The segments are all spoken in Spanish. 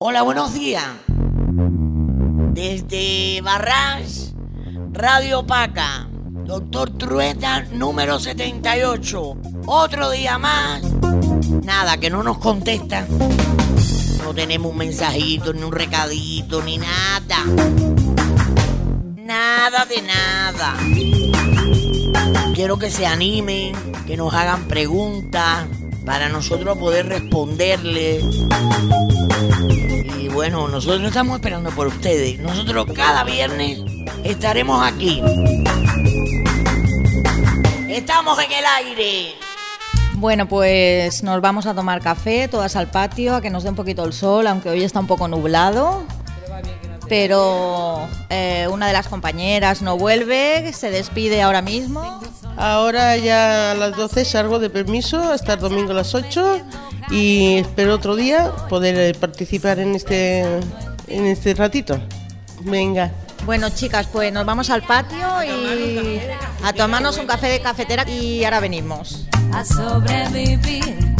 Hola, buenos días. Desde Barras, Radio Paca, Doctor Trueta, número 78. Otro día más. Nada, que no nos contesta. No tenemos un mensajito, ni un recadito, ni nada. Nada de nada. Quiero que se animen, que nos hagan preguntas para nosotros poder responderle. Y bueno, nosotros estamos esperando por ustedes. Nosotros cada viernes estaremos aquí. Estamos en el aire. Bueno, pues nos vamos a tomar café, todas al patio, a que nos dé un poquito el sol, aunque hoy está un poco nublado. Pero eh, una de las compañeras no vuelve, se despide ahora mismo. Ahora ya a las 12 salgo de permiso hasta el domingo a las 8 y espero otro día poder eh, participar en este, en este ratito. Venga. Bueno, chicas, pues nos vamos al patio y a tomarnos un café de cafetera y ahora venimos. a sobrevivir.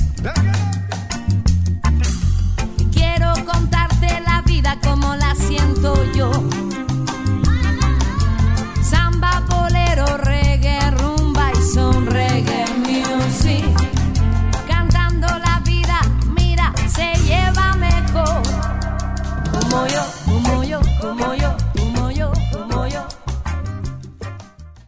como yo.